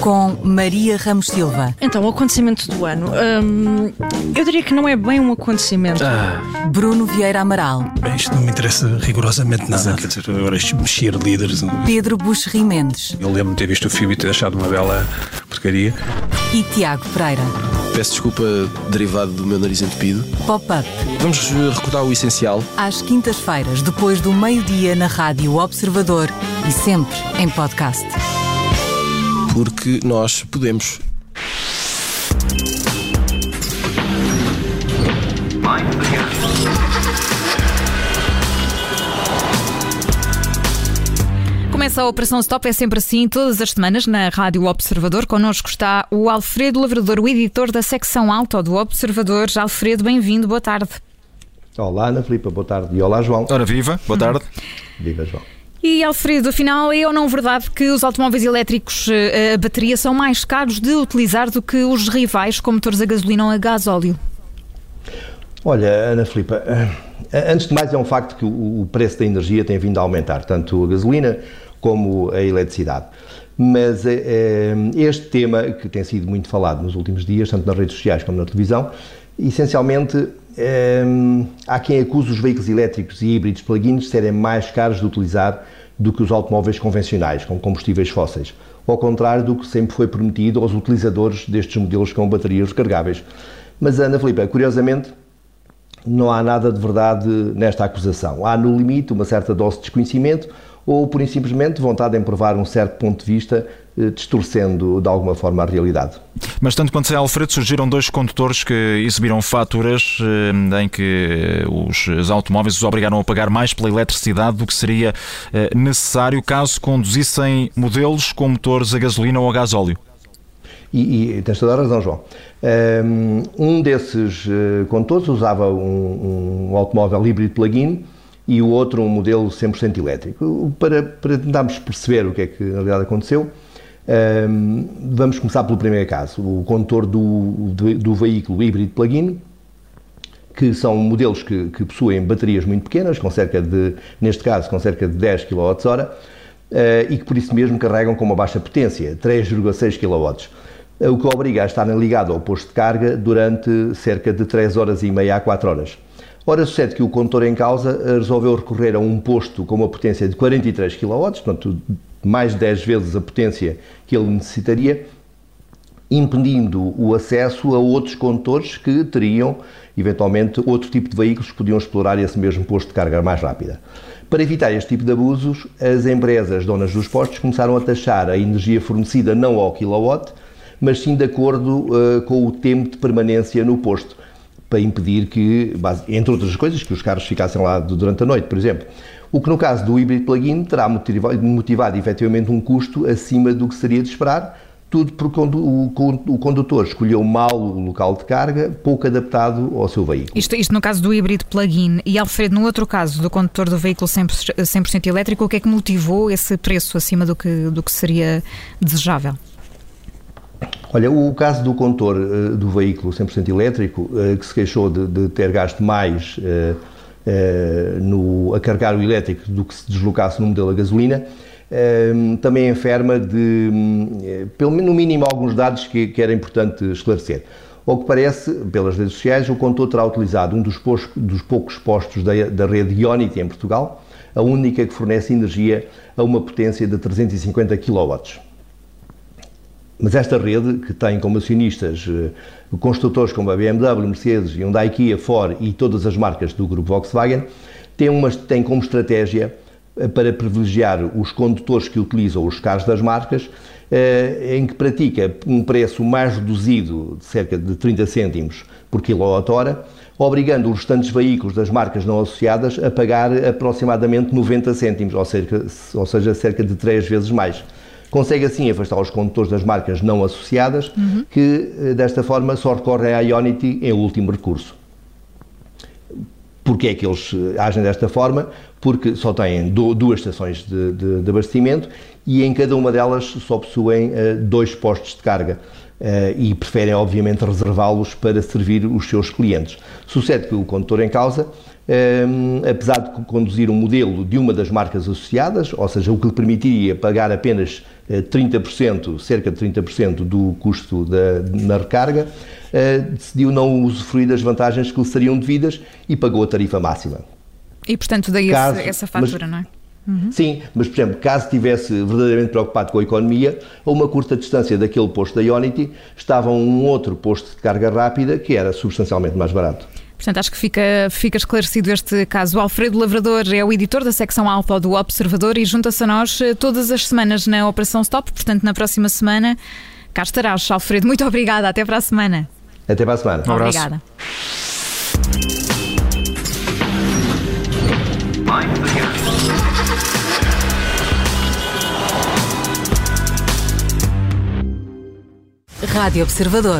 com Maria Ramos Silva. Então, o acontecimento do ano. hum, eu diria que não é bem um acontecimento. Ah, Bruno Vieira Amaral. bem, isto não me interessa rigorosamente nada. Quer dizer, agora estes mexer líderes. Pedro Buxerri Mendes Eu lembro-me de ter visto o filme e ter achado uma bela porcaria. e Tiago Pereira. Peço desculpa derivado do meu nariz entupido. Pop-up Vamos eh, recordar o essencial. às quintas-feiras, depois do meio-dia na Rádio Observador e sempre em podcast. Porque nós podemos. Começa a Operação Stop, é sempre assim, todas as semanas na Rádio Observador. Connosco está o Alfredo Lavrador, o editor da secção Alto do Observador. Alfredo, bem-vindo, boa tarde. Olá, Ana Filipa, boa tarde. E olá, João. Ora, viva, boa tarde. Viva, João. E Alfredo, afinal, é ou não verdade que os automóveis elétricos eh, a bateria são mais caros de utilizar do que os rivais com motores a gasolina ou a gasóleo? Olha, Ana Filipa, eh, antes de mais é um facto que o preço da energia tem vindo a aumentar, tanto a gasolina como a eletricidade. Mas eh, eh, este tema, que tem sido muito falado nos últimos dias, tanto nas redes sociais como na televisão, essencialmente eh, há quem acuse os veículos elétricos e híbridos plug-ins serem mais caros de utilizar do que os automóveis convencionais, com combustíveis fósseis. Ao contrário do que sempre foi prometido aos utilizadores destes modelos com baterias recargáveis. Mas, Ana Filipa, curiosamente, não há nada de verdade nesta acusação. Há, no limite, uma certa dose de desconhecimento ou, por simplesmente, vontade em provar um certo ponto de vista, eh, distorcendo de alguma forma a realidade. Mas tanto quanto sei, Alfredo, surgiram dois condutores que exibiram faturas eh, em que os, os automóveis os obrigaram a pagar mais pela eletricidade do que seria eh, necessário caso conduzissem modelos com motores a gasolina ou a gasóleo. E, e tens toda a razão, João. Um desses eh, condutores usava um, um automóvel híbrido plug-in e o outro um modelo 100% elétrico. Para, para tentarmos perceber o que é que na realidade aconteceu, vamos começar pelo primeiro caso. O condutor do, do, veículo híbrido plug-in, que são modelos que, que, possuem baterias muito pequenas, com cerca de, neste caso, com cerca de 10 kWh, uh, e que por isso mesmo carregam com uma baixa potência, 3,6 kW o que obriga a estarem ligados ao posto de carga durante cerca de 3 horas e meia a 4 horas. Ora, sucede que o condutor em causa resolveu recorrer a um posto com uma potência de 43 kW, portanto, mais de 10 vezes a potência que ele necessitaria, impedindo o acesso a outros condutores que teriam, eventualmente, outro tipo de veículos que podiam explorar esse mesmo posto de carga mais rápida. Para evitar este tipo de abusos, as empresas donas dos postos começaram a taxar a energia fornecida não ao kilowatt, mas sim de acordo uh, com o tempo de permanência no posto, para impedir que, entre outras coisas, que os carros ficassem lá durante a noite, por exemplo. O que no caso do híbrido plug-in terá motivado, motivado efetivamente um custo acima do que seria de esperar, tudo porque o condutor escolheu mal o local de carga, pouco adaptado ao seu veículo. Isto, isto no caso do híbrido plug-in. E Alfredo, no outro caso, do condutor do veículo 100%, 100 elétrico, o que é que motivou esse preço acima do que, do que seria desejável? Olha, o caso do condutor uh, do veículo 100% elétrico, uh, que se queixou de, de ter gasto mais uh, no, a carregar o elétrico do que se deslocasse no modelo a gasolina, também enferma de, pelo menos no mínimo, alguns dados que, que era importante esclarecer. Ao que parece, pelas redes sociais, o condutor terá utilizado um dos, postos, dos poucos postos da, da rede Ionity em Portugal, a única que fornece energia a uma potência de 350 kW. Mas esta rede, que tem como acionistas uh, construtores como a BMW, Mercedes, Hyundai, Kia, Ford e todas as marcas do grupo Volkswagen, tem, uma, tem como estratégia uh, para privilegiar os condutores que utilizam os carros das marcas, uh, em que pratica um preço mais reduzido, de cerca de 30 cêntimos por quilowatt-hora, obrigando os restantes veículos das marcas não associadas a pagar aproximadamente 90 cêntimos, ou, cerca, ou seja, cerca de 3 vezes mais. Consegue assim afastar os condutores das marcas não associadas, uhum. que desta forma só recorrem à Ionity em último recurso. Porquê é que eles agem desta forma? Porque só têm duas estações de, de, de abastecimento e em cada uma delas só possuem uh, dois postos de carga. E preferem, obviamente, reservá-los para servir os seus clientes. Sucede que o condutor em causa um, apesar de conduzir um modelo de uma das marcas associadas, ou seja, o que lhe permitiria pagar apenas 30%, cerca de 30% do custo da, na recarga, uh, decidiu não usufruir das vantagens que lhe seriam devidas e pagou a tarifa máxima. E, portanto, daí caso, essa fatura, mas, não é? Uhum. Sim, mas, por exemplo, caso estivesse verdadeiramente preocupado com a economia, a uma curta distância daquele posto da Ionity estava um outro posto de carga rápida que era substancialmente mais barato. Portanto, acho que fica, fica esclarecido este caso. O Alfredo Lavrador é o editor da secção Alfa do Observador e junta-se a nós eh, todas as semanas na Operação Stop. Portanto, na próxima semana, cá estarás. Alfredo, muito obrigada. Até para a semana. Até para a semana. Um obrigada. Rádio Observador.